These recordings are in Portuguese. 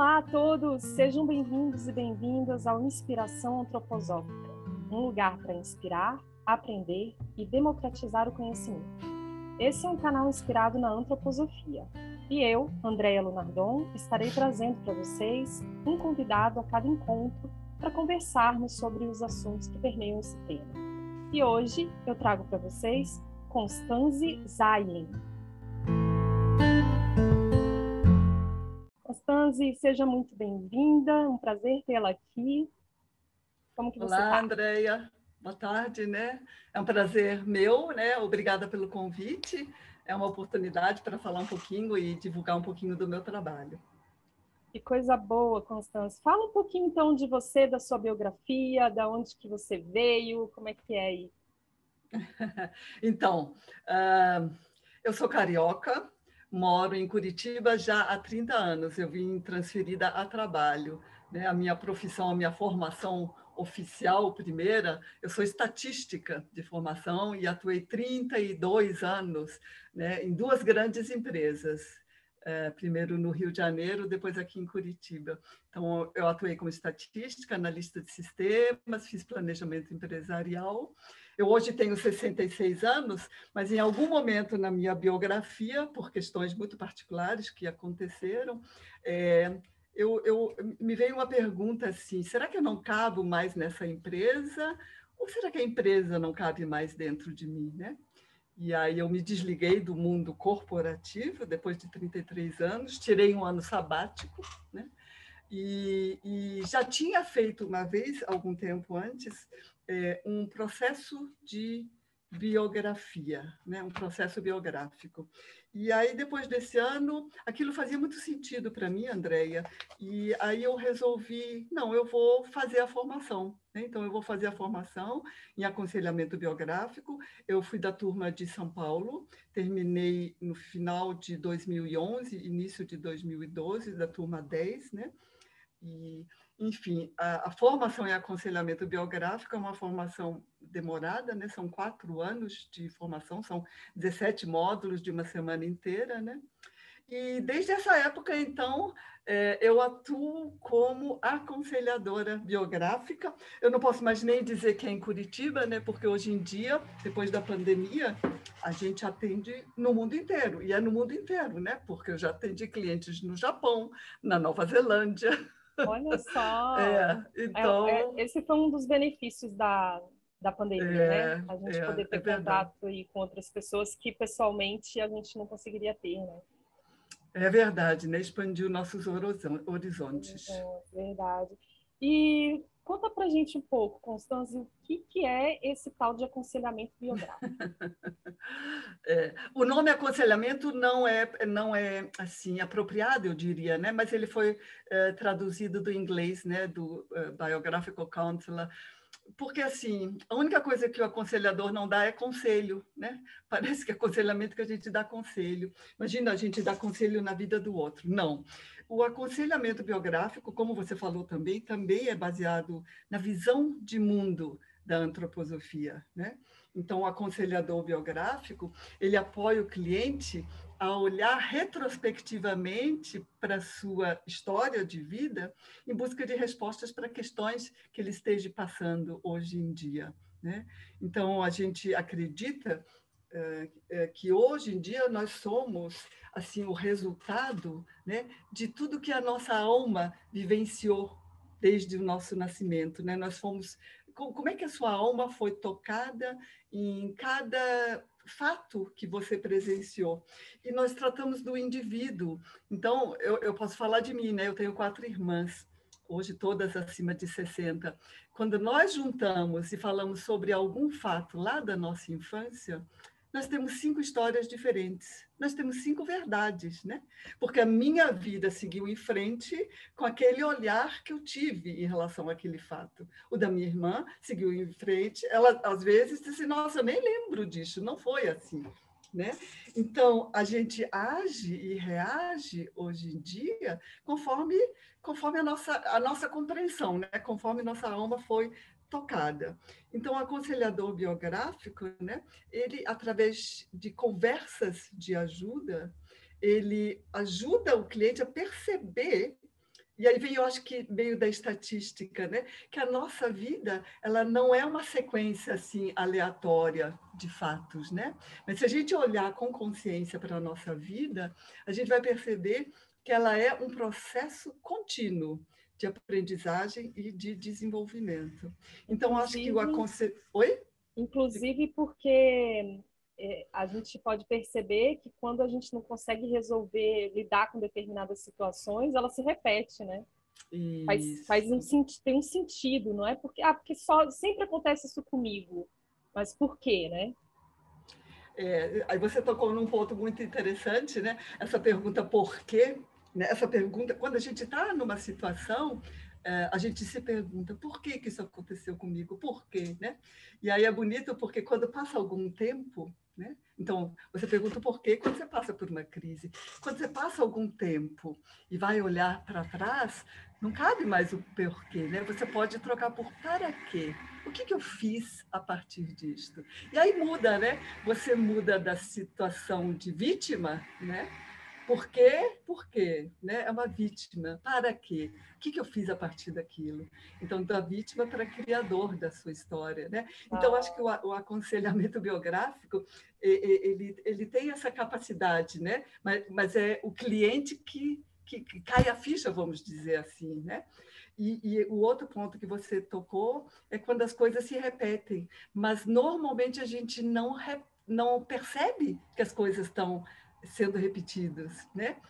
Olá a todos, sejam bem-vindos e bem-vindas ao Inspiração Antroposófica, um lugar para inspirar, aprender e democratizar o conhecimento. Esse é um canal inspirado na antroposofia. E eu, Andréia Lunardon, estarei trazendo para vocês um convidado a cada encontro para conversarmos sobre os assuntos que permeiam esse tema. E hoje eu trago para vocês Constanze Zailin. Constanze, seja muito bem-vinda, um prazer tê-la aqui. Como que você Olá, tá? Andréia. Boa tarde, né? É um prazer meu, né? Obrigada pelo convite. É uma oportunidade para falar um pouquinho e divulgar um pouquinho do meu trabalho. Que coisa boa, Constância. Fala um pouquinho então de você, da sua biografia, da onde que você veio, como é que é aí? então, uh, eu sou carioca, moro em Curitiba já há 30 anos. Eu vim transferida a trabalho. Né? A minha profissão, a minha formação oficial primeira, eu sou estatística de formação e atuei 32 anos né, em duas grandes empresas, é, primeiro no Rio de Janeiro, depois aqui em Curitiba. Então, eu atuei como estatística, analista de sistemas, fiz planejamento empresarial. Eu hoje tenho 66 anos, mas em algum momento na minha biografia, por questões muito particulares que aconteceram, é, eu, eu, me veio uma pergunta assim: será que eu não cabo mais nessa empresa? Ou será que a empresa não cabe mais dentro de mim, né? E aí eu me desliguei do mundo corporativo depois de 33 anos, tirei um ano sabático, né? E, e já tinha feito uma vez, algum tempo antes, é, um processo de biografia, né? um processo biográfico. E aí, depois desse ano, aquilo fazia muito sentido para mim, Andréia, e aí eu resolvi, não, eu vou fazer a formação. Né? Então, eu vou fazer a formação em aconselhamento biográfico. Eu fui da turma de São Paulo, terminei no final de 2011, início de 2012, da turma 10, né? E enfim, a, a, formação em aconselhamento biográfico é uma formação demorada, né? São quatro anos de formação, são 17 módulos de uma semana inteira, né? E desde essa época, então, é, eu atuo como aconselhadora biográfica. Eu não posso mais nem dizer que é em Curitiba, né? Porque hoje em dia, depois da pandemia, a gente atende no mundo inteiro. E é no mundo inteiro, né? Porque eu já atendi clientes no Japão, na Nova Zelândia, Olha só. É, então... É, é, esse foi um dos benefícios da, da pandemia, é, né? A gente é, poder ter é contato aí com outras pessoas que pessoalmente a gente não conseguiria ter, né? É verdade, né? Expandiu nossos horizontes. É, verdade. E Conta para gente um pouco, Constância, o que, que é esse tal de aconselhamento biográfico? é, o nome aconselhamento não é, não é assim apropriado, eu diria, né? mas ele foi é, traduzido do inglês, né? do uh, Biographical Counselor, porque assim, a única coisa que o aconselhador não dá é conselho, né? Parece que é aconselhamento que a gente dá conselho. Imagina a gente dar conselho na vida do outro. Não. O aconselhamento biográfico, como você falou também, também é baseado na visão de mundo da antroposofia, né? Então, o aconselhador biográfico, ele apoia o cliente a olhar retrospectivamente para a sua história de vida em busca de respostas para questões que ele esteja passando hoje em dia. Né? Então, a gente acredita é, que hoje em dia nós somos assim o resultado né, de tudo que a nossa alma vivenciou desde o nosso nascimento. Né? Nós fomos como é que a sua alma foi tocada em cada fato que você presenciou. E nós tratamos do indivíduo. Então, eu, eu posso falar de mim, né? Eu tenho quatro irmãs, hoje todas acima de 60. Quando nós juntamos e falamos sobre algum fato lá da nossa infância, nós temos cinco histórias diferentes, nós temos cinco verdades, né? Porque a minha vida seguiu em frente com aquele olhar que eu tive em relação àquele fato. O da minha irmã seguiu em frente, ela às vezes disse: Nossa, eu nem lembro disso, não foi assim. Né? Então, a gente age e reage hoje em dia conforme, conforme a, nossa, a nossa compreensão, né? conforme nossa alma foi tocada. Então, o aconselhador biográfico, né, ele, através de conversas de ajuda, ele ajuda o cliente a perceber e aí vem, eu acho que meio da estatística, né? Que a nossa vida, ela não é uma sequência assim aleatória de fatos, né? Mas se a gente olhar com consciência para a nossa vida, a gente vai perceber que ela é um processo contínuo de aprendizagem e de desenvolvimento. Então, acho que o aconselho. Oi? Inclusive porque é, a gente pode perceber que quando a gente não consegue resolver, lidar com determinadas situações, ela se repete, né? Faz, faz um, tem um sentido, não é porque, ah, porque só, sempre acontece isso comigo, mas por quê, né? É, aí você tocou num ponto muito interessante, né? Essa pergunta por quê? Né? Essa pergunta, quando a gente está numa situação, é, a gente se pergunta por que, que isso aconteceu comigo, por quê, né? E aí é bonito porque quando passa algum tempo, né? Então, você pergunta por quê quando você passa por uma crise. Quando você passa algum tempo e vai olhar para trás, não cabe mais o porquê, né? Você pode trocar por para quê. O que, que eu fiz a partir disto? E aí muda, né? Você muda da situação de vítima, né? Por quê? Por quê? Né? É uma vítima. Para quê? O que, que eu fiz a partir daquilo? Então, da vítima para criador da sua história. Né? Então, acho que o, o aconselhamento biográfico ele, ele tem essa capacidade, né? mas, mas é o cliente que, que, que cai a ficha, vamos dizer assim. Né? E, e, o outro ponto que você tocou é quando as coisas se repetem, mas normalmente a gente não, re, não percebe que as coisas estão sendo repetidas, né?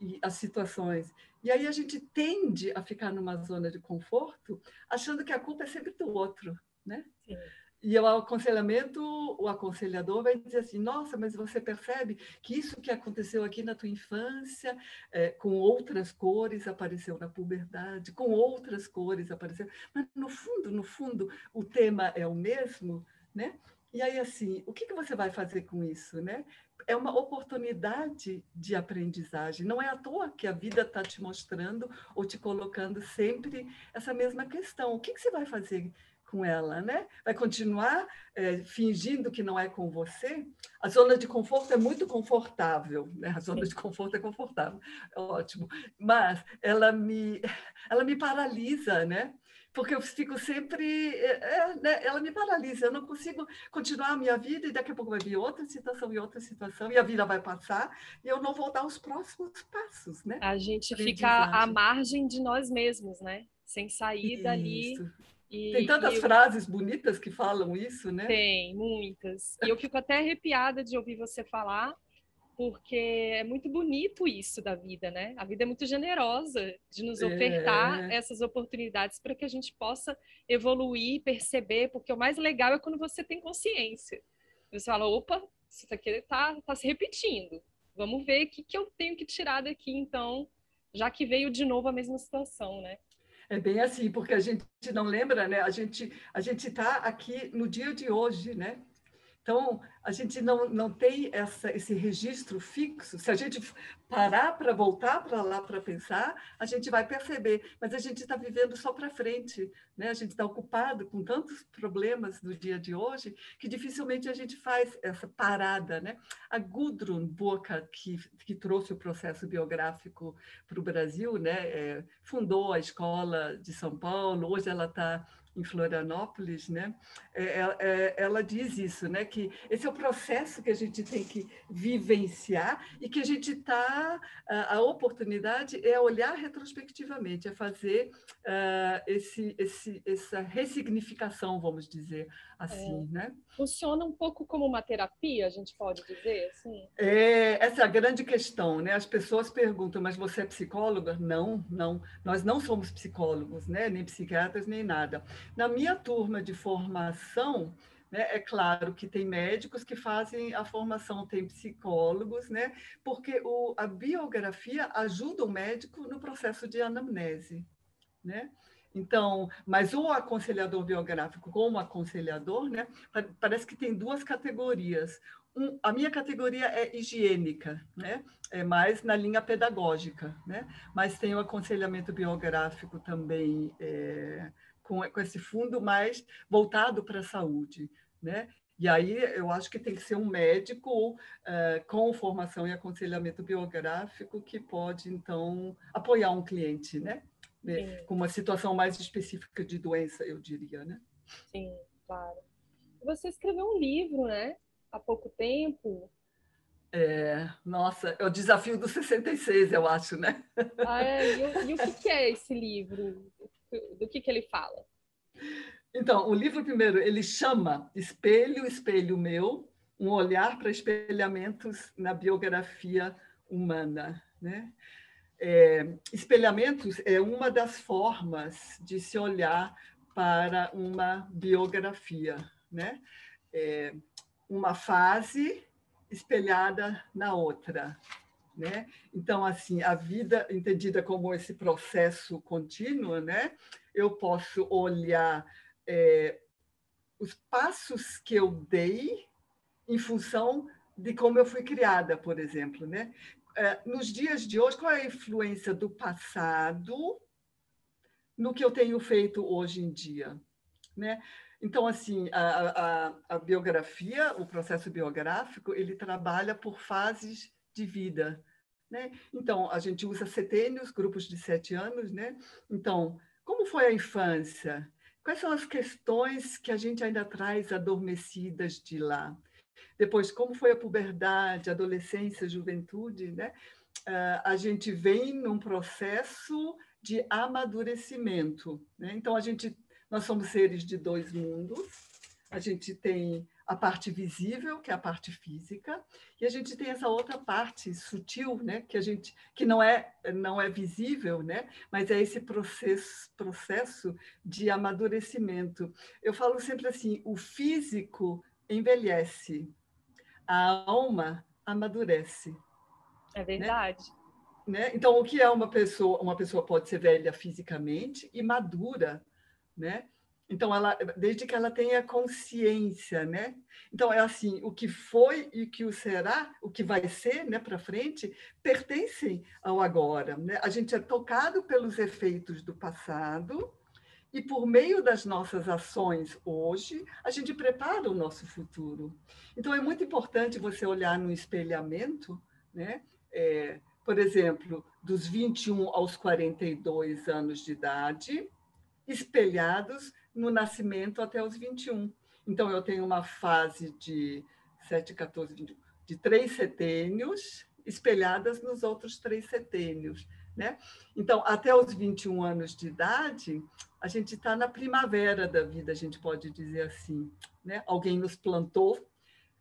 E as situações. E aí a gente tende a ficar numa zona de conforto, achando que a culpa é sempre do outro, né? Sim. E o aconselhamento, o aconselhador vai dizer assim: nossa, mas você percebe que isso que aconteceu aqui na tua infância, é, com outras cores, apareceu na puberdade, com outras cores apareceu. Mas no fundo, no fundo, o tema é o mesmo, né? E aí, assim, o que, que você vai fazer com isso, né? é uma oportunidade de aprendizagem. Não é à toa que a vida está te mostrando ou te colocando sempre essa mesma questão. O que, que você vai fazer com ela, né? Vai continuar é, fingindo que não é com você? A zona de conforto é muito confortável, né? A zona de conforto é confortável, é ótimo. Mas ela me, ela me paralisa, né? Porque eu fico sempre. É, né, ela me paralisa, eu não consigo continuar a minha vida e daqui a pouco vai vir outra situação e outra situação e a vida vai passar e eu não vou dar os próximos passos, né? A gente fica à margem de nós mesmos, né? Sem sair dali. E, Tem tantas eu... frases bonitas que falam isso, né? Tem, muitas. E eu fico até arrepiada de ouvir você falar, porque é muito bonito isso da vida, né? A vida é muito generosa de nos ofertar é. essas oportunidades para que a gente possa evoluir, perceber, porque o mais legal é quando você tem consciência. Você fala, opa, isso aqui está tá se repetindo. Vamos ver o que, que eu tenho que tirar daqui, então, já que veio de novo a mesma situação, né? É bem assim, porque a gente não lembra, né? A gente a gente está aqui no dia de hoje, né? Então, a gente não, não tem essa, esse registro fixo. Se a gente parar para voltar para lá para pensar, a gente vai perceber. Mas a gente está vivendo só para frente. Né? A gente está ocupado com tantos problemas do dia de hoje que dificilmente a gente faz essa parada. Né? A Gudrun Boca, que, que trouxe o processo biográfico para o Brasil, né? É, fundou a escola de São Paulo, hoje ela está em Florianópolis, né? É, é, é, ela diz isso, né? Que esse é o processo que a gente tem que vivenciar e que a gente está a, a, oportunidade é olhar retrospectivamente, é fazer uh, esse, esse, essa ressignificação, vamos dizer assim, é. né? Funciona um pouco como uma terapia, a gente pode dizer, assim? É, essa é a grande questão, né? As pessoas perguntam, mas você é psicóloga? Não, não. Nós não somos psicólogos, né? Nem psiquiatras, nem nada. Na minha turma de formação, né, é claro que tem médicos que fazem a formação, tem psicólogos, né? Porque o, a biografia ajuda o médico no processo de anamnese, né? Então, mas o aconselhador biográfico como aconselhador, né, parece que tem duas categorias. Um, a minha categoria é higiênica, né, é mais na linha pedagógica, né, mas tem o aconselhamento biográfico também é, com, com esse fundo mais voltado para a saúde, né, e aí eu acho que tem que ser um médico uh, com formação e aconselhamento biográfico que pode, então, apoiar um cliente, né? né? com uma situação mais específica de doença, eu diria, né? Sim, claro. Você escreveu um livro, né? Há pouco tempo. É, nossa, é o desafio dos 66, eu acho, né? Ah, é? E, o, e o que é esse livro? Do que, que ele fala? Então, o livro primeiro, ele chama Espelho, Espelho Meu, um olhar para espelhamentos na biografia humana, né? É, espelhamentos é uma das formas de se olhar para uma biografia, né? É uma fase espelhada na outra, né? Então, assim, a vida entendida como esse processo contínuo, né? Eu posso olhar é, os passos que eu dei em função de como eu fui criada, por exemplo, né? É, nos dias de hoje, qual é a influência do passado no que eu tenho feito hoje em dia? Né? Então, assim, a, a, a, biografia, o processo biográfico, ele trabalha por fases de vida. Né? Então, a gente usa setênios, grupos de sete anos. Né? Então, como foi a infância? Quais são as questões que a gente ainda traz adormecidas de lá? Depois, como foi a puberdade, adolescência, juventude, né? Uh, a gente vem num processo de amadurecimento, né? Então a gente, nós somos seres de dois mundos. A gente tem a parte visível, que é a parte física, e a gente tem essa outra parte sutil, né, que a gente que não é não é visível, né, mas é esse processo processo de amadurecimento. Eu falo sempre assim, o físico envelhece, a alma amadurece. É verdade. Né? né? Então, o que é uma pessoa? Uma pessoa pode ser velha fisicamente e madura, né? Então, ela, desde que ela tenha consciência, né? Então, é assim, o que foi e o que o será, o que vai ser, né, para frente, pertencem ao agora, né? A gente é tocado pelos efeitos do passado, e por meio das nossas ações hoje, a gente prepara o nosso futuro. Então, é muito importante você olhar no espelhamento, né? É, por exemplo, dos 21 aos 42 anos de idade, espelhados no nascimento até os 21. Então, eu tenho uma fase de 7, 14, 21, de três setênios espelhadas nos outros três setênios. Né? Então, até os 21 anos de idade, a gente está na primavera da vida, a gente pode dizer assim. Né? Alguém nos plantou,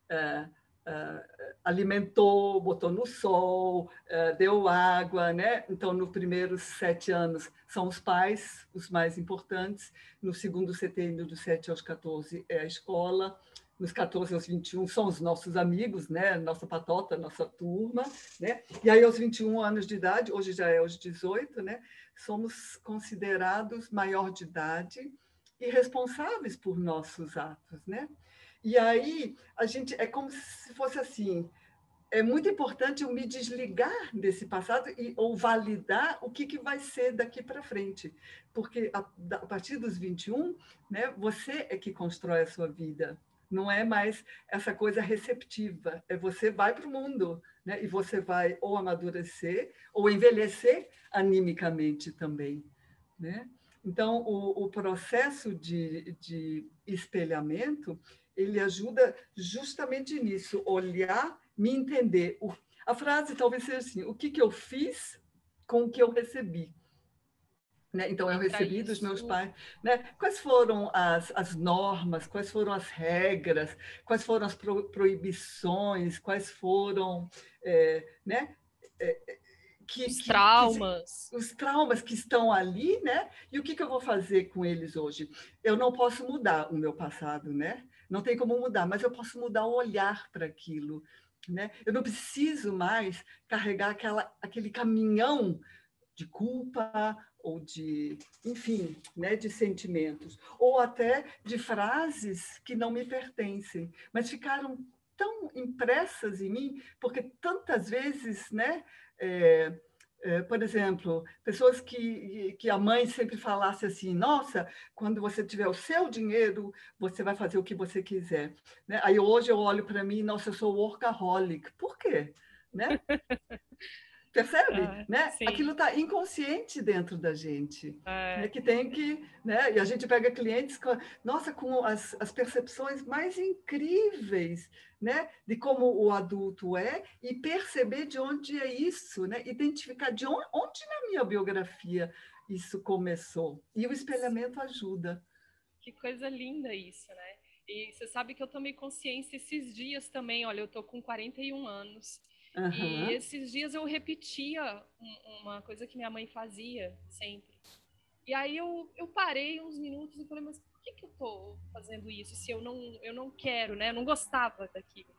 é, é, alimentou, botou no sol, é, deu água. Né? Então, nos primeiros sete anos, são os pais os mais importantes. No segundo setembro, dos 7 aos 14, é a escola nos 14 aos 21 são os nossos amigos, né? Nossa patota, nossa turma, né? E aí aos 21 anos de idade, hoje já é aos 18, né? Somos considerados maior de idade e responsáveis por nossos atos, né? E aí a gente é como se fosse assim, é muito importante eu me desligar desse passado e ou validar o que, que vai ser daqui para frente, porque a, a partir dos 21, né, você é que constrói a sua vida, não é mais essa coisa receptiva. É você vai para o mundo, né? E você vai ou amadurecer ou envelhecer animicamente também, né? Então, o, o processo de, de espelhamento, ele ajuda justamente nisso, olhar, me entender. O, a frase talvez seja assim, o que, que eu fiz com o que eu recebi? Né? Então, eu recebi dos meus pais. Né? Quais foram as, as normas, quais foram as regras, quais foram as pro, proibições, quais foram. É, né? É, que, os traumas. Que, os traumas que estão ali, né? E o que, que eu vou fazer com eles hoje? Eu não posso mudar o meu passado, né? Não tem como mudar, mas eu posso mudar o olhar para aquilo. Né? Eu não preciso mais carregar aquela, aquele caminhão de culpa ou de, enfim, né, de sentimentos, ou até de frases que não me pertencem, mas ficaram tão impressas em mim, porque tantas vezes, né, é, por exemplo, pessoas que, que a mãe sempre falasse assim: nossa, quando você tiver o seu dinheiro, você vai fazer o que você quiser. Né? Aí hoje eu olho para mim, nossa, eu sou workaholic. Por quê? Né? Percebe? Ah, né? Aquilo está inconsciente dentro da gente. É. Né? Que tem que. Né? E a gente pega clientes com, nossa, com as, as percepções mais incríveis né? de como o adulto é e perceber de onde é isso, né? identificar de onde, onde na minha biografia isso começou. E o espelhamento ajuda. Que coisa linda isso, né? E você sabe que eu tomei consciência esses dias também. Olha, eu estou com 41 anos. Uhum. E esses dias eu repetia uma coisa que minha mãe fazia sempre. E aí eu, eu parei uns minutos e falei, mas por que, que eu estou fazendo isso se eu não, eu não quero, né? Eu não gostava daquilo.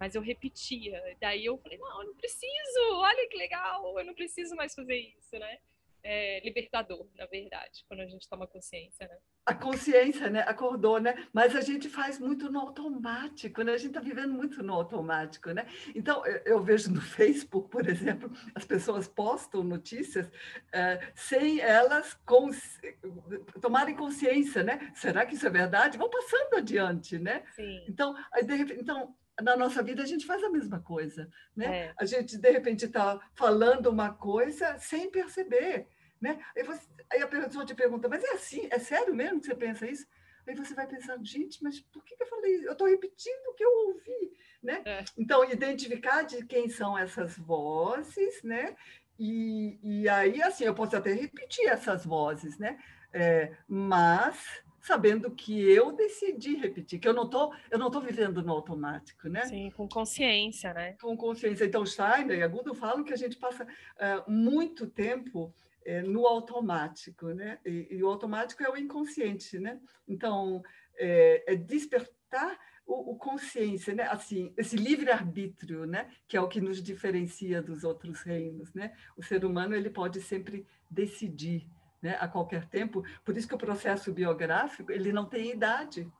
Mas eu repetia. Daí eu falei, não, eu não preciso, olha que legal, eu não preciso mais fazer isso, né? É, libertador, na verdade, quando a gente toma consciência, né? A consciência, né? Acordou, né? Mas a gente faz muito no automático, né? A gente está vivendo muito no automático, né? Então, eu vejo no Facebook, por exemplo, as pessoas postam notícias é, sem elas cons... tomarem consciência, né? Será que isso é verdade? Vão passando adiante, né? Sim. Então, aí, de repente, então na nossa vida a gente faz a mesma coisa, né? É. A gente de repente está falando uma coisa sem perceber, né? Aí, você, aí, a pessoa te pergunta, mas é assim, é sério mesmo que você pensa isso? Aí você vai pensando, gente, mas por que, que eu falei isso? Eu estou repetindo o que eu ouvi, né? É. Então identificar de quem são essas vozes, né? E, e aí assim eu posso até repetir essas vozes, né? É, mas sabendo que eu decidi repetir, que eu não tô, eu não tô vivendo no automático, né? Sim, com consciência, né? Com consciência. Então, Steiner e Agudo falam que a gente passa uh, muito tempo uh, no automático, né? E, e, o automático é o inconsciente, né? Então, é, é despertar o, o, consciência, né? Assim, esse livre arbítrio, né? Que é o que nos diferencia dos outros reinos, né? O ser humano ele pode sempre decidir né, a qualquer tempo. Por isso que o processo biográfico ele não tem idade.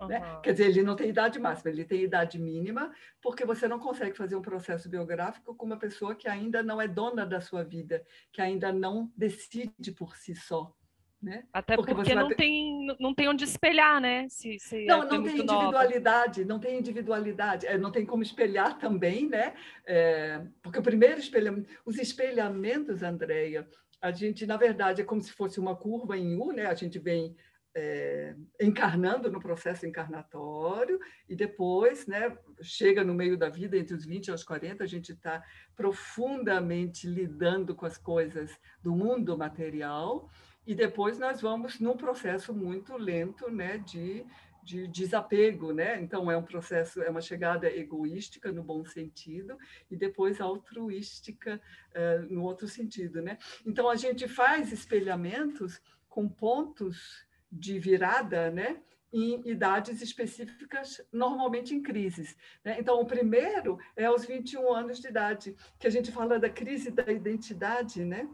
Uhum. Né? Quer dizer, ele não tem idade máxima, ele tem idade mínima, porque você não consegue fazer um processo biográfico com uma pessoa que ainda não é dona da sua vida, que ainda não decide por si só. Né? Até porque, porque não, vai... tem, não tem onde espelhar, né? Se, se não, é não tem individualidade, nova. não tem individualidade, é, não tem como espelhar também, né? É, porque o primeiro espelhamento, os espelhamentos, Andréia, a gente, na verdade, é como se fosse uma curva em U, né? A gente vem é, encarnando no processo encarnatório e depois, né, chega no meio da vida, entre os 20 e os 40, a gente está profundamente lidando com as coisas do mundo material e depois nós vamos num processo muito lento, né, de de desapego, né? Então é um processo, é uma chegada egoística no bom sentido e depois altruística uh, no outro sentido, né? Então a gente faz espelhamentos com pontos de virada, né? Em idades específicas, normalmente em crises. Né? Então, o primeiro é aos 21 anos de idade, que a gente fala da crise da identidade, né?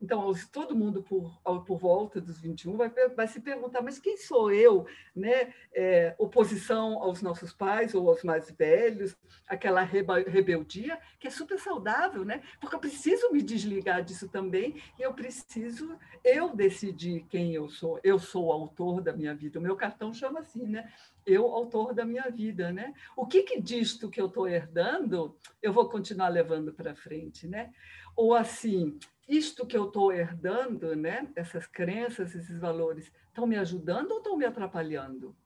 Então, todo mundo por, por volta dos 21 vai, vai se perguntar, mas quem sou eu? Né? É, oposição aos nossos pais ou aos mais velhos, aquela rebeldia, que é super saudável, né? porque eu preciso me desligar disso também e eu preciso eu decidir quem eu sou. Eu sou o autor da minha vida. O meu cartão chama assim, né? eu, autor da minha vida, né? O que, que disto que eu estou herdando, eu vou continuar levando para frente, né? Ou assim, isto que eu estou herdando, né? Essas crenças, esses valores, estão me ajudando ou estão me atrapalhando?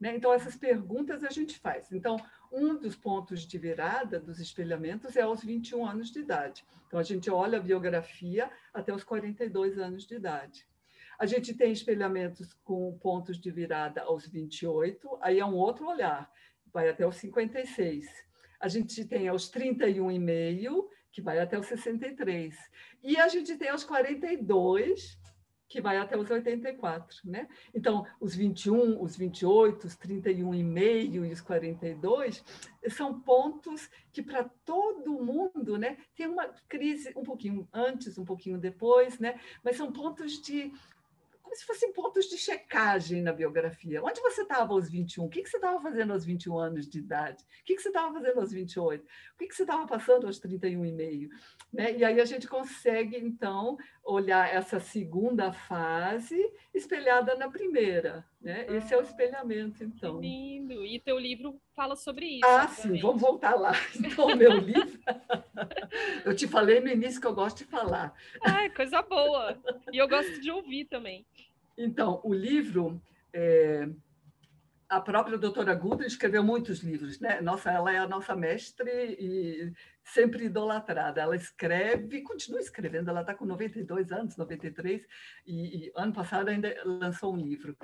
Né? Então, essas perguntas a gente faz. Então, um dos pontos de virada dos espelhamentos é aos 21 anos de idade. Então, a gente olha a biografia até os 42 anos de idade. A gente tem espelhamentos com pontos de virada aos 28, aí é um outro olhar, vai até os 56. A gente tem aos 31,5, que vai até os 63. E a gente tem os 42, que vai até os 84, né? Então, os 21, os 28, os 31,5 e os 42 são pontos que para todo mundo, né, tem uma crise um pouquinho antes, um pouquinho depois, né? Mas são pontos de como se fossem pontos de checagem na biografia. Onde você estava aos 21? O que, que você estava fazendo aos 21 anos de idade? O que, que você estava fazendo aos 28? O que, que você estava passando aos 31 e meio? Né? E aí a gente consegue, então, olhar essa segunda fase espelhada na primeira, né? Esse é o espelhamento, então. Que lindo! E teu livro fala sobre isso. Ah, sim, vamos voltar lá. Então, meu livro. eu te falei no início que eu gosto de falar. Ai, coisa boa! E eu gosto de ouvir também. Então, o livro. É a própria doutora Guda escreveu muitos livros, né? Nossa, ela é a nossa mestre e sempre idolatrada. Ela escreve, continua escrevendo, ela está com 92 anos, 93, e, e ano passado ainda lançou um livro.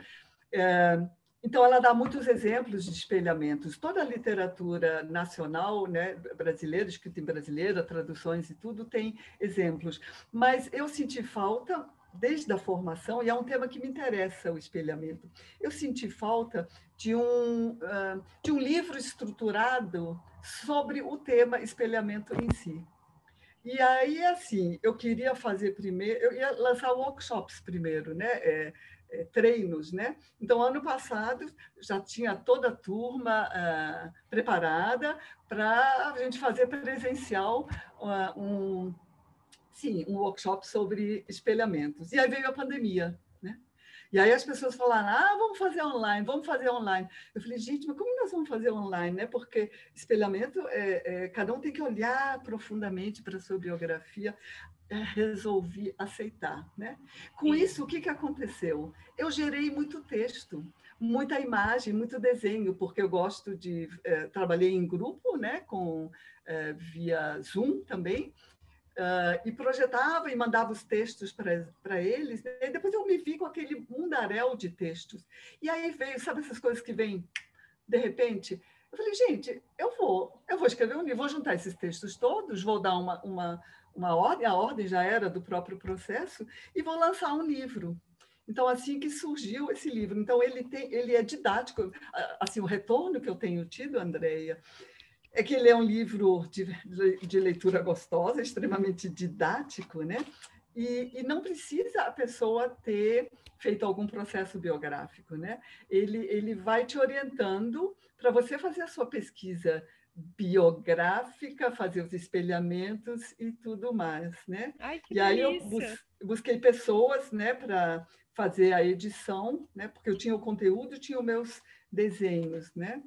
É, então, ela dá muitos exemplos de espelhamentos. Toda a literatura nacional, né, brasileira, escrita em brasileira, traduções e tudo, tem exemplos. Mas eu senti falta desde a formação, e é um tema que me interessa, o espelhamento. Eu senti falta de um, de um livro estruturado sobre o tema espelhamento em si. E aí, assim, eu queria fazer primeiro, eu ia lançar workshops primeiro, né? É, é, treinos, né? Então, ano passado já tinha toda a turma preparada para a gente fazer presencial um sim, um workshop sobre espelhamentos. E aí veio a pandemia, né? E aí as pessoas falaram, ah, vamos fazer online, vamos fazer online. Eu falei, gente, mas como nós vamos fazer online, né? Porque espelhamento, é, é cada um tem que olhar profundamente para a sua biografia. É, resolvi aceitar, né? Com isso, o que, que aconteceu? Eu gerei muito texto, muita imagem, muito desenho, porque eu gosto de... É, trabalhei em grupo, né? Com, é, via Zoom também, Uh, e projetava e mandava os textos para eles. Né? E depois eu me vi com aquele mundaréu de textos. E aí veio, sabe essas coisas que vêm de repente? Eu falei, gente, eu vou, eu vou escrever um livro, vou juntar esses textos todos, vou dar uma, uma, uma ordem, a ordem já era do próprio processo, e vou lançar um livro. Então, assim que surgiu esse livro. Então, ele, tem, ele é didático. Assim, o retorno que eu tenho tido, Andréia, é que ele é um livro de, de leitura gostosa, extremamente didático, né? E, e, não precisa a pessoa ter feito algum processo biográfico, né? Ele, ele vai te orientando para você fazer a sua pesquisa biográfica, fazer os espelhamentos e tudo mais, né? Ai, e aí eu bus, busquei pessoas, né, para fazer a edição, né? Porque eu tinha o conteúdo, tinha os meus desenhos, né?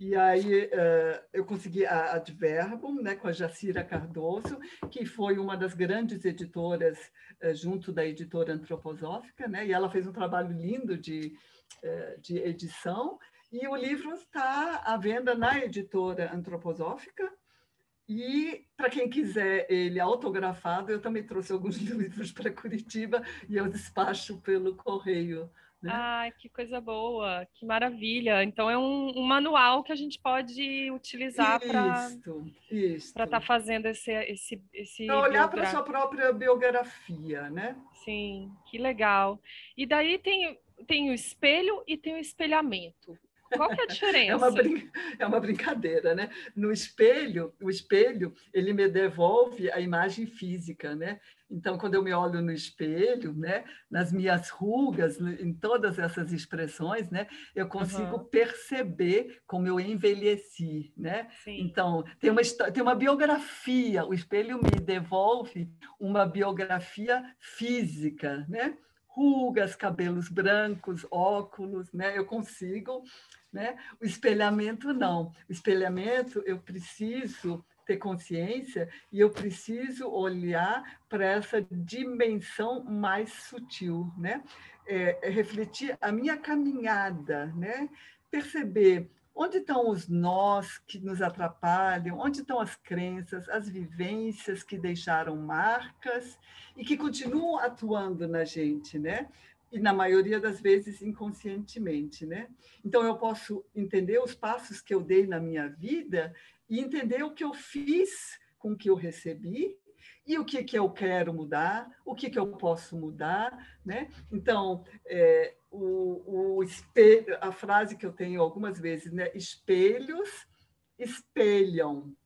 E aí uh, eu consegui a Adverbum, né, com a Jacira Cardoso, que foi uma das grandes editoras uh, junto da editora antroposófica, né, e ela fez um trabalho lindo de, uh, de edição, e o livro está à venda na editora antroposófica, e para quem quiser ele autografado, eu também trouxe alguns livros para Curitiba e eu despacho pelo correio né? Ai, que coisa boa, que maravilha. Então é um, um manual que a gente pode utilizar para estar tá fazendo esse esse esse para olhar para a sua própria biografia, né? Sim, que legal. E daí tem tem o espelho e tem o espelhamento. Qual que é a diferença? É uma, brin... é uma brincadeira, né? No espelho, o espelho, ele me devolve a imagem física, né? Então, quando eu me olho no espelho, né, nas minhas rugas, em todas essas expressões, né, eu consigo uhum. perceber como eu envelheci, né? Sim. Então, tem uma tem uma biografia, o espelho me devolve uma biografia física, né? Rugas, cabelos brancos, óculos, né? Eu consigo, né? O espelhamento não. O espelhamento eu preciso ter consciência e eu preciso olhar para essa dimensão mais sutil, né? É, é refletir a minha caminhada, né? Perceber onde estão os nós que nos atrapalham, onde estão as crenças, as vivências que deixaram marcas e que continuam atuando na gente, né? E na maioria das vezes inconscientemente, né? Então eu posso entender os passos que eu dei na minha vida e entender o que eu fiz com o que eu recebi e o que, que eu quero mudar, o que, que eu posso mudar. Né? Então, é, o, o espelho, a frase que eu tenho algumas vezes, né? espelhos espelham,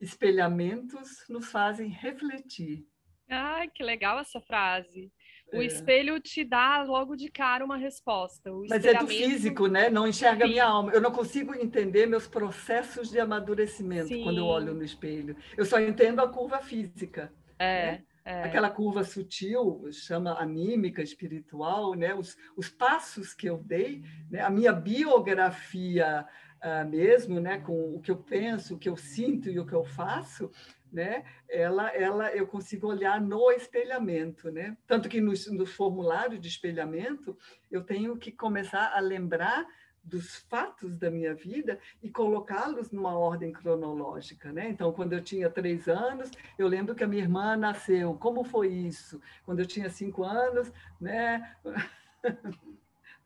espelhamentos nos fazem refletir. Ai, que legal essa frase. O é. espelho te dá logo de cara uma resposta. Mas é do físico, né? Não enxerga a minha alma. Eu não consigo entender meus processos de amadurecimento Sim. quando eu olho no espelho. Eu só entendo a curva física. É. Né? É. Aquela curva sutil, chama anímica, espiritual, né? os, os passos que eu dei, né? a minha biografia uh, mesmo, né? com o que eu penso, o que eu sinto e o que eu faço, né? Ela, ela, eu consigo olhar no espelhamento, né? Tanto que no, no formulário de espelhamento eu tenho que começar a lembrar dos fatos da minha vida e colocá-los numa ordem cronológica, né? Então, quando eu tinha três anos, eu lembro que a minha irmã nasceu. Como foi isso? Quando eu tinha cinco anos, né?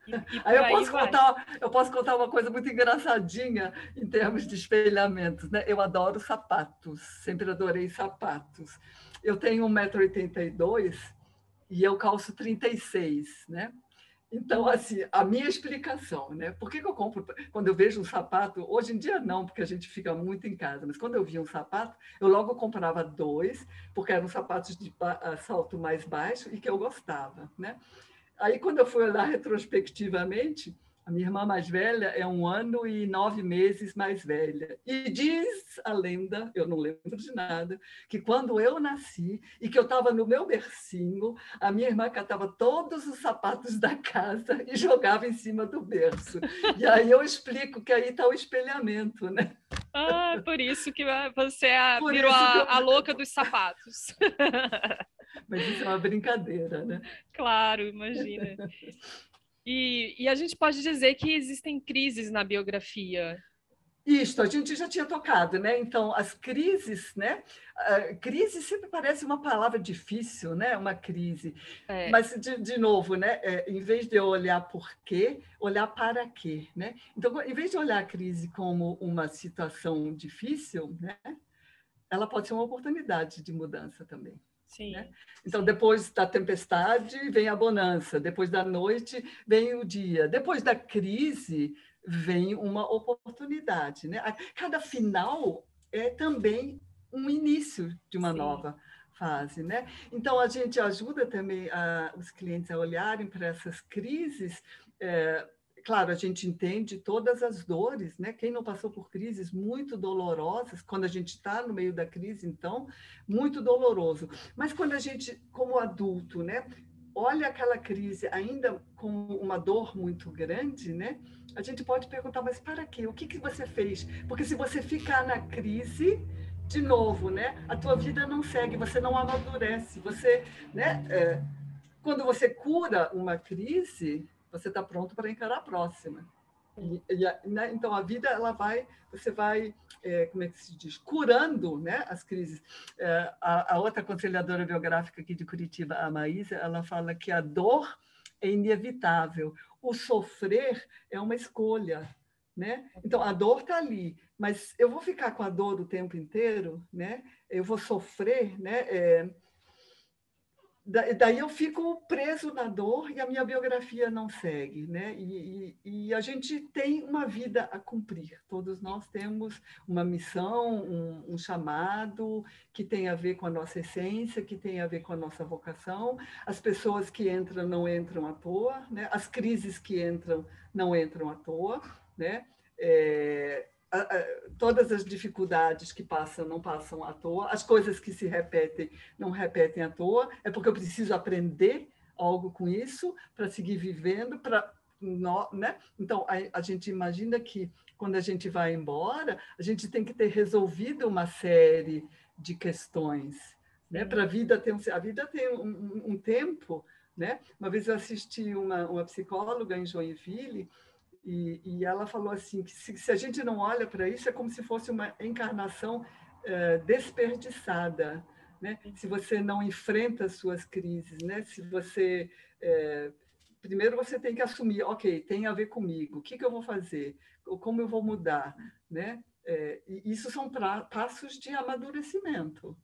E, e aí eu posso contar, eu posso contar uma coisa muito engraçadinha em termos de espelhamentos, né? Eu adoro sapatos, sempre adorei sapatos. Eu tenho 1,82m e eu calço 36, né? Então, assim, a minha explicação, né? Por que, que, eu compro? Quando eu vejo um sapato, hoje em dia não, porque a gente fica muito em casa, mas quando eu via um sapato, eu logo comprava dois, porque eram sapatos de salto mais baixo e que eu gostava, né? Aí, quando eu fui olhar retrospectivamente, a minha irmã mais velha é um ano e nove meses mais velha. E diz a lenda, eu não lembro de nada, que quando eu nasci e que eu estava no meu bercinho, a minha irmã catava todos os sapatos da casa e jogava em cima do berço. E aí eu explico que aí está o espelhamento, né? Ah, por isso que você é virou a, eu... a louca dos sapatos. Mas isso é uma brincadeira, né? Claro, imagina. E, e a gente pode dizer que existem crises na biografia. Isto, a gente já tinha tocado, né? Então, as crises, né? Uh, crise sempre parece uma palavra difícil, né? Uma crise. É. Mas, de, de novo, né? É, em vez de eu olhar por quê, olhar para quê, né? Então, em vez de olhar a crise como uma situação difícil, né? Ela pode ser uma oportunidade de mudança também. Sim. Né? Então, depois da tempestade vem a bonança, depois da noite vem o dia, depois da crise vem uma oportunidade. Né? Cada final é também um início de uma Sim. nova fase. Né? Então, a gente ajuda também a, os clientes a olharem para essas crises. É, claro, a gente entende todas as dores, né? Quem não passou por crises muito dolorosas, quando a gente está no meio da crise, então, muito doloroso. Mas quando a gente, como adulto, né, olha aquela crise ainda com uma dor muito grande, né? A gente pode perguntar, mas para quê? O que, que você fez? Porque se você ficar na crise, de novo, né? A tua vida não segue, você não amadurece, você, né? É, quando você cura uma crise, você está pronto para encarar a próxima. E, e, né? Então a vida ela vai, você vai, é, como é que se diz, curando, né, as crises. É, a, a, outra conselhadora biográfica aqui de Curitiba, a Maísa, ela fala que a dor é inevitável, o sofrer é uma escolha, né? Então a dor está ali, mas eu vou ficar com a dor o tempo inteiro, né? Eu vou sofrer, né? É, daí eu fico preso na dor e a minha biografia não segue, né? E, e, e, a gente tem uma vida a cumprir. Todos nós temos uma missão, um, um, chamado que tem a ver com a nossa essência, que tem a ver com a nossa vocação. As pessoas que entram não entram à toa, né? As crises que entram não entram à toa, né? É, todas as dificuldades que passam não passam à toa, as coisas que se repetem não repetem à toa, é porque eu preciso aprender algo com isso para seguir vivendo, para né? Então a, a, gente imagina que quando a gente vai embora, a gente tem que ter resolvido uma série de questões, né? Para a vida ter um, a vida tem um, um, um tempo, né? Uma vez eu assisti uma, uma psicóloga em Joinville e, e ela falou assim que se, se, a gente não olha para isso é como se fosse uma encarnação é, desperdiçada, né? Se você não enfrenta as suas crises, né? Se você é, primeiro você tem que assumir, ok, tem a ver comigo. O que, que eu vou fazer? Como eu vou mudar, né? É, e isso são pra, passos de amadurecimento.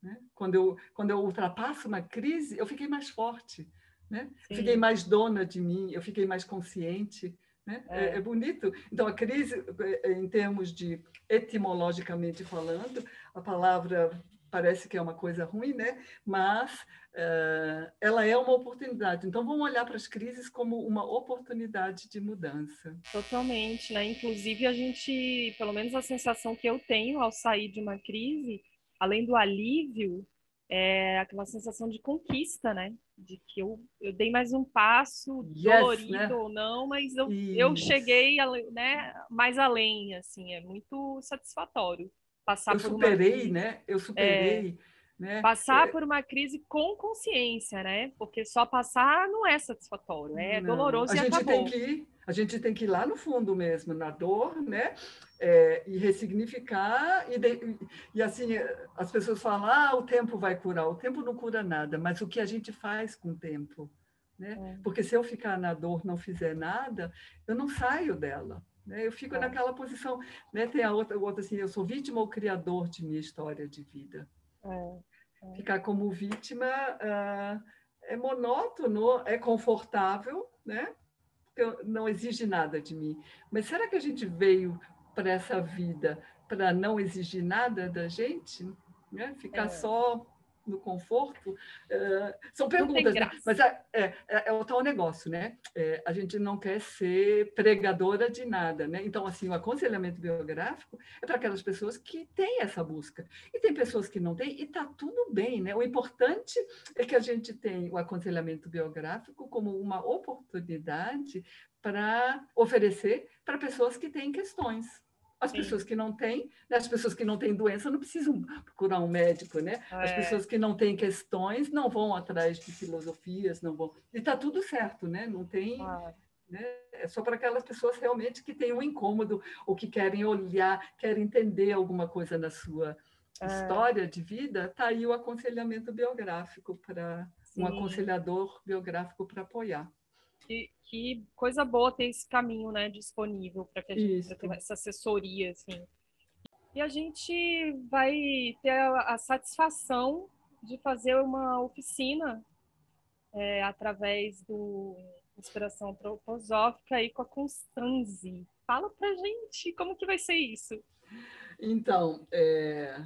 Né? Quando eu quando eu ultrapasso uma crise, eu fiquei mais forte, né? Fiquei mais dona de mim, eu fiquei mais consciente. Né? É. é. bonito. Então, a crise, é, em termos de etimologicamente falando, a palavra parece que é uma coisa ruim, né? mas uh, ela é uma oportunidade. Então, vamos olhar para as crises como uma oportunidade de mudança. Totalmente. Né? Inclusive, a gente, pelo menos a sensação que eu tenho ao sair de uma crise, além do alívio, é aquela sensação de conquista, né? De que eu, eu dei mais um passo, yes, dolorido né? ou não, mas eu, eu cheguei né, mais além, assim, é muito satisfatório passar eu por superei, uma... né? Eu superei. É né? Passar é... por uma crise com consciência, né? Porque só passar não é satisfatório, é não. doloroso a e gente acabou. Tem que ir, a gente tem que ir lá no fundo mesmo, na dor, né? É, e ressignificar e, de, e assim as pessoas falam ah o tempo vai curar o tempo não cura nada mas o que a gente faz com o tempo né é. porque se eu ficar na dor não fizer nada eu não saio dela né? eu fico é. naquela posição né tem a outra, outra assim eu sou vítima ou criador de minha história de vida é. Ficar como vítima uh, é monótono, é confortável, né? não exige nada de mim. Mas será que a gente veio para essa vida para não exigir nada da gente? Né? Ficar é. só no conforto? São perguntas, né? mas é, é, é, é, o tal negócio, né? É, a gente não quer ser pregadora de nada, né? Então, assim, o aconselhamento biográfico é para aquelas pessoas que têm essa busca. E tem pessoas que não têm, e está tudo bem, né? O importante é que a gente tem o aconselhamento biográfico como uma oportunidade para oferecer para pessoas que têm questões. As Sim. pessoas que não têm, né? as pessoas que não têm doença não precisam procurar um médico, né? As é. pessoas que não têm questões não vão atrás de filosofias, não vão. E está tudo certo, né? Não tem. Ah. Né? É só para aquelas pessoas realmente que têm um incômodo ou que querem olhar, querem entender alguma coisa na sua é. história de vida. Está aí o aconselhamento biográfico para um aconselhador biográfico para apoiar que, que coisa boa ter esse caminho, né, disponível para que a gente tenha essa assessoria, assim. E a gente vai ter a, a satisfação de fazer uma oficina é, através do Inspiração Antroposófica aí com a Constanze. Fala pra gente como que vai ser isso. Então, é,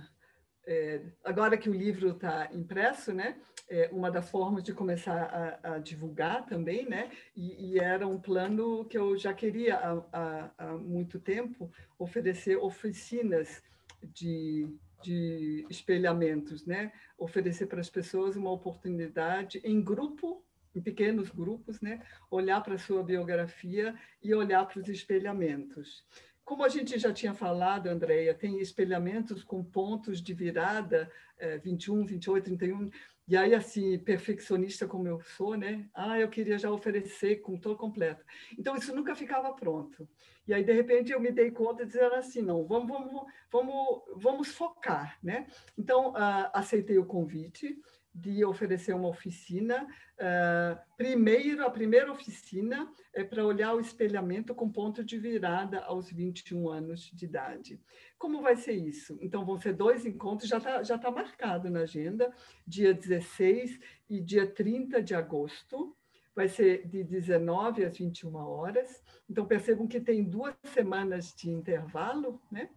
é, agora que o livro está impresso, né, é uma das formas de começar a, a divulgar também, né, e, e, era um plano que eu já queria há, há, há muito tempo oferecer oficinas de, de espelhamentos, né, oferecer para as pessoas uma oportunidade em grupo em pequenos grupos, né, olhar para a sua biografia e olhar para os espelhamentos. Como a gente já tinha falado, Andréia, tem espelhamentos com pontos de virada, é, 21, 28, 31, e aí, assim, perfeccionista como eu sou, né? Ah, eu queria já oferecer com todo completo. Então, isso nunca ficava pronto. E aí, de repente, eu me dei conta de dizer assim, não, vamos, vamos, vamos, vamos focar, né? Então, uh, aceitei o convite, de oferecer uma oficina. Uh, primeiro, a primeira oficina é para olhar o espelhamento com ponto de virada aos 21 anos de idade. Como vai ser isso? Então, vão ser dois encontros, já está já tá marcado na agenda, dia 16 e dia 30 de agosto. Vai ser de 19 às 21 horas. Então, percebam que tem duas semanas de intervalo, né?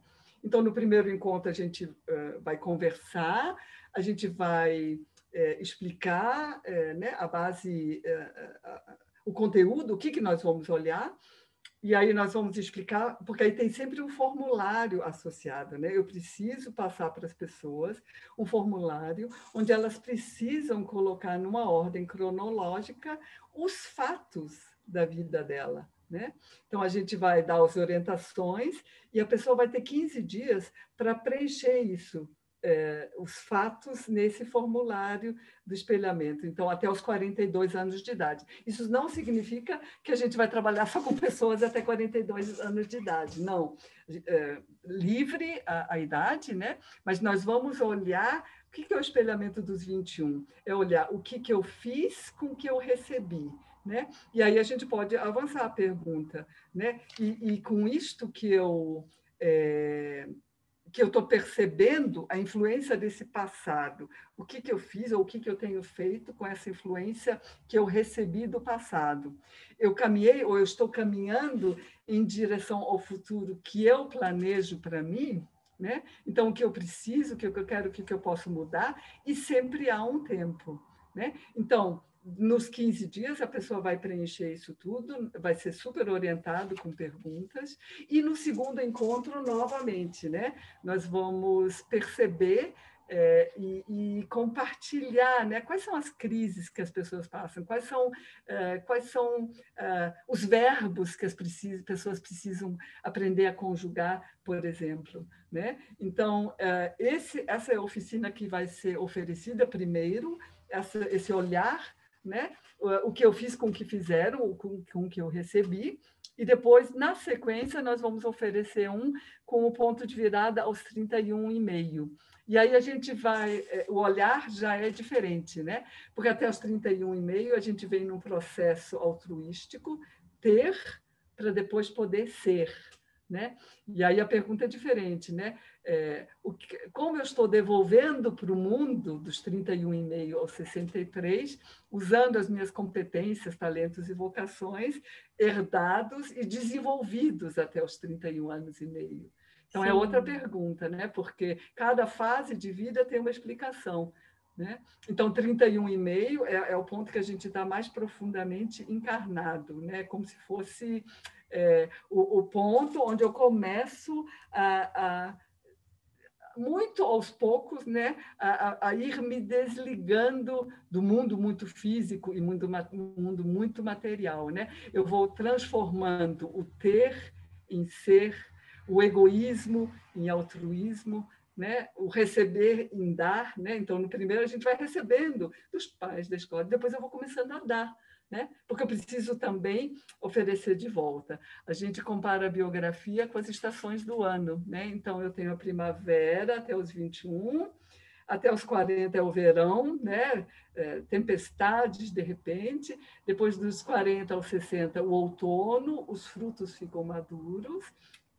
Então, no primeiro encontro, a gente uh, vai conversar, a gente vai é, explicar é, né, a base, é, o conteúdo, o que, que nós vamos olhar, e aí nós vamos explicar, porque aí tem sempre um formulário associado, né? Eu preciso passar para as pessoas um formulário onde elas precisam colocar numa ordem cronológica os fatos da vida dela, né? Então, a gente vai dar as orientações e a pessoa vai ter 15 dias para preencher isso é, os fatos nesse formulário do espelhamento, então até os 42 anos de idade. Isso não significa que a gente vai trabalhar só com pessoas até 42 anos de idade, não. É, livre a, a, idade, né? mas nós vamos olhar o que, que é o espelhamento dos 21? É olhar o que, que eu fiz com o que eu recebi. Né? E aí a gente pode avançar a pergunta, né? E, e com isto que eu é, que eu estou percebendo a influência desse passado. O que, que eu fiz ou o que, que eu tenho feito com essa influência que eu recebi do passado. Eu caminhei ou eu estou caminhando em direção ao futuro que eu planejo para mim, né? Então, o que eu preciso, o que eu quero, o que eu posso mudar, e sempre há um tempo. Né? Então, nos 15 dias, a pessoa vai preencher isso tudo, vai ser super orientado com perguntas, e no segundo encontro, novamente, né? Nós vamos perceber é, e, e, compartilhar né? quais são as crises que as pessoas passam, quais são, é, quais são é, os verbos que as precis pessoas precisam aprender a conjugar, por exemplo. Né? Então, é, esse, essa é a oficina que vai ser oferecida primeiro, essa, esse olhar, né? o que eu fiz com o que fizeram, com, com o que eu recebi, e depois, na sequência, nós vamos oferecer um com o ponto de virada aos 31,5. E aí a gente vai, é, o olhar já é diferente, né? Porque até os 31,5 a gente vem num processo altruístico, ter para depois poder ser, né? E aí a pergunta é diferente, né? É, o que, como eu estou devolvendo para o mundo dos 31,5 aos 63, usando as minhas competências, talentos e vocações herdados e desenvolvidos até os 31 anos e meio. Então, Sim. é outra pergunta, né? porque cada fase de vida tem uma explicação. Né? Então, 31,5 é, é o ponto que a gente está mais profundamente encarnado, né? como se fosse é, o, o, ponto onde eu começo a, a muito aos poucos, né, a, a, ir me desligando do mundo muito físico e mundo, mundo muito material, né? Eu vou transformando o ter em ser o egoísmo em altruísmo, né? o receber em dar. Né? Então, no primeiro, a gente vai recebendo dos pais da escola, depois eu vou começando a dar. Né? Porque eu preciso também oferecer de volta. A gente compara a biografia com as estações do ano. Né? Então, eu tenho a primavera até os 21, até os 40 é o verão, né? É, tempestades de repente, depois dos 40 aos 60 o outono, os frutos ficam maduros,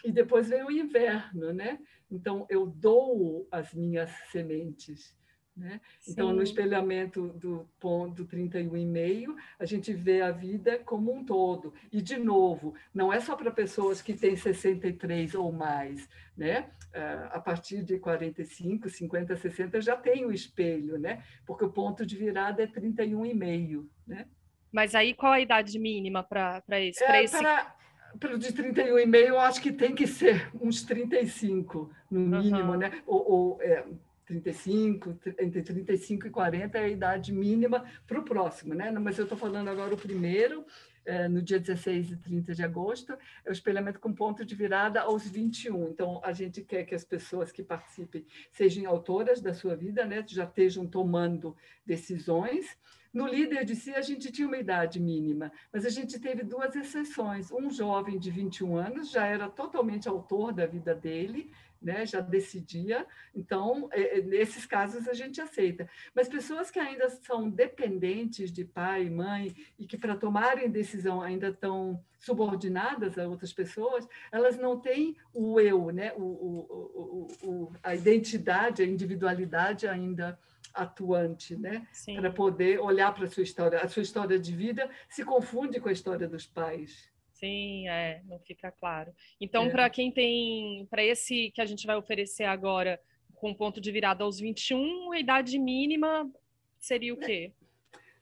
e depois vem o inverno, né? Então, eu dou as minhas sementes. Né? Então, no espelhamento do ponto 31,5, a gente vê a vida como um todo. E, de novo, não é só para pessoas que têm 63 ou mais. Né? Ah, a partir de 45, 50, 60 já tem o espelho, né? porque o ponto de virada é 31,5. Né? Mas aí qual a idade mínima para esse? É, esse... Para para de 31,5, eu acho que tem que ser uns 35, no mínimo, uhum. né? Ou, ou é, 35, entre 35 e 40 é a idade mínima para o próximo, né? Mas eu estou falando agora o primeiro, é, no dia 16 e 30 de agosto, é o espelhamento com ponto de virada aos 21. Então, a gente quer que as pessoas que participem sejam autoras da sua vida, né? Já estejam tomando decisões, no líder de si, a gente tinha uma idade mínima, mas a gente teve duas exceções. Um jovem de 21 anos já era totalmente autor da vida dele, né, já decidia, então, é, é, nesses casos a gente aceita. Mas pessoas que ainda são dependentes de pai e mãe e que, para tomarem decisão, ainda estão subordinadas a outras pessoas, elas não têm o eu, né, o, o, o, a identidade, a individualidade ainda atuante, né? Para poder olhar para a sua história. A sua história de vida se confunde com a história dos pais. Sim, é, não fica claro. Então, é. para quem tem, para esse que a gente vai oferecer agora, com ponto de virada aos 21, a idade mínima seria o é. quê?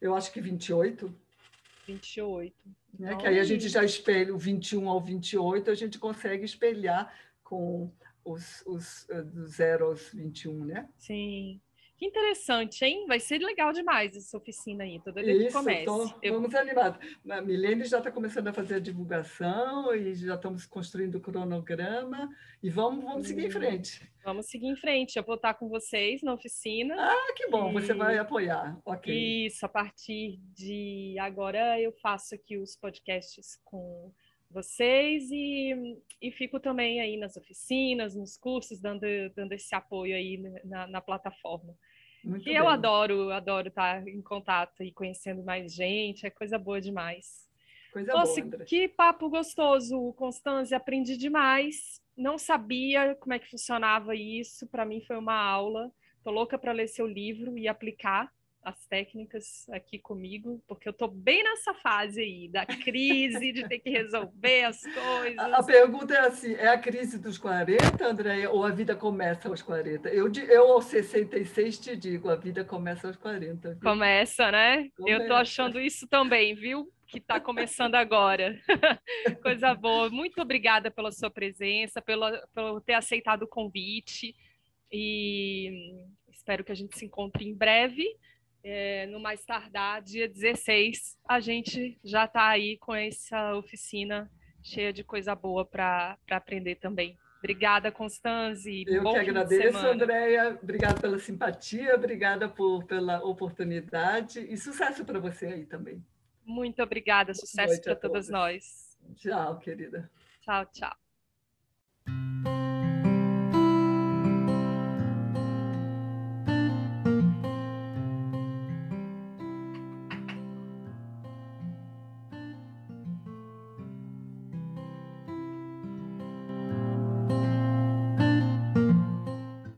Eu acho que 28. 28. Então, é, que aí a gente já espelha o 21 ao 28, a gente consegue espelhar com os, os eh, do 0 aos 21, né? Sim. Que interessante, hein? Vai ser legal demais essa oficina aí, toda vez que comece. Tô, eu... Vamos animados. A Milene já está começando a fazer a divulgação e já estamos construindo o cronograma e vamos, vamos seguir em frente. Vamos seguir em frente. Eu vou estar com vocês na oficina. Ah, que bom, e... você vai apoiar. Ok. Isso, a partir de agora eu faço aqui os podcasts com vocês e, e fico também aí nas oficinas, nos cursos, dando, dando esse apoio aí na, na plataforma. Muito e bem. eu adoro, adoro estar em contato e conhecendo mais gente, é coisa boa demais. Coisa Nossa, boa, que papo gostoso, Constância, aprendi demais. Não sabia como é que funcionava isso, para mim foi uma aula. Tô louca para ler seu livro e aplicar as técnicas aqui comigo, porque eu estou bem nessa fase aí da crise, de ter que resolver as coisas. A pergunta é assim: é a crise dos 40, Andréia, ou a vida começa aos 40? Eu, eu aos 66 te digo, a vida começa aos 40. Viu? Começa, né? Começa. Eu estou achando isso também, viu? Que está começando agora. Coisa boa. Muito obrigada pela sua presença, pela, pelo ter aceitado o convite. E espero que a gente se encontre em breve. É, no mais tardar, dia 16, a gente já está aí com essa oficina cheia de coisa boa para aprender também. Obrigada, Constanze. Eu Bom que agradeço, Andréia. Obrigada pela simpatia, obrigada por, pela oportunidade e sucesso para você aí também. Muito obrigada, sucesso para todas nós. Tchau, querida. Tchau, tchau.